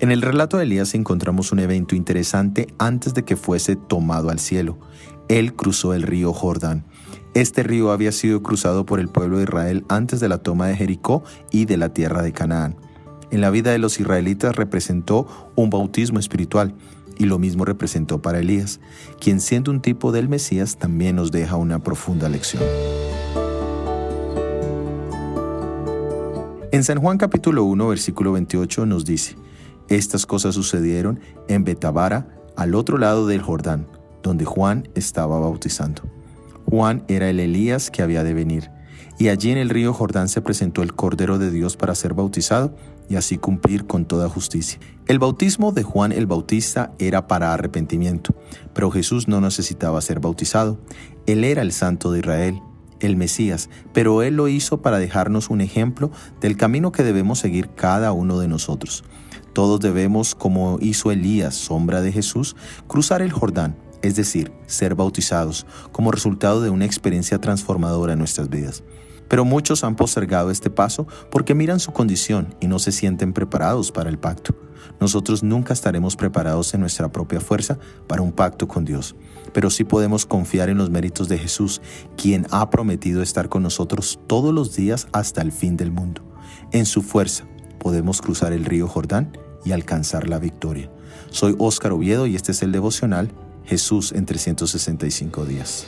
En el relato de Elías encontramos un evento interesante antes de que fuese tomado al cielo. Él cruzó el río Jordán. Este río había sido cruzado por el pueblo de Israel antes de la toma de Jericó y de la tierra de Canaán. En la vida de los israelitas representó un bautismo espiritual y lo mismo representó para Elías, quien siendo un tipo del Mesías también nos deja una profunda lección. En San Juan capítulo 1 versículo 28 nos dice, estas cosas sucedieron en Betabara, al otro lado del Jordán, donde Juan estaba bautizando. Juan era el Elías que había de venir, y allí en el río Jordán se presentó el Cordero de Dios para ser bautizado y así cumplir con toda justicia. El bautismo de Juan el Bautista era para arrepentimiento, pero Jesús no necesitaba ser bautizado. Él era el Santo de Israel, el Mesías, pero Él lo hizo para dejarnos un ejemplo del camino que debemos seguir cada uno de nosotros. Todos debemos, como hizo Elías, sombra de Jesús, cruzar el Jordán, es decir, ser bautizados, como resultado de una experiencia transformadora en nuestras vidas. Pero muchos han postergado este paso porque miran su condición y no se sienten preparados para el pacto. Nosotros nunca estaremos preparados en nuestra propia fuerza para un pacto con Dios, pero sí podemos confiar en los méritos de Jesús, quien ha prometido estar con nosotros todos los días hasta el fin del mundo. En su fuerza, podemos cruzar el río Jordán y alcanzar la victoria. Soy Óscar Oviedo y este es el devocional Jesús en 365 días.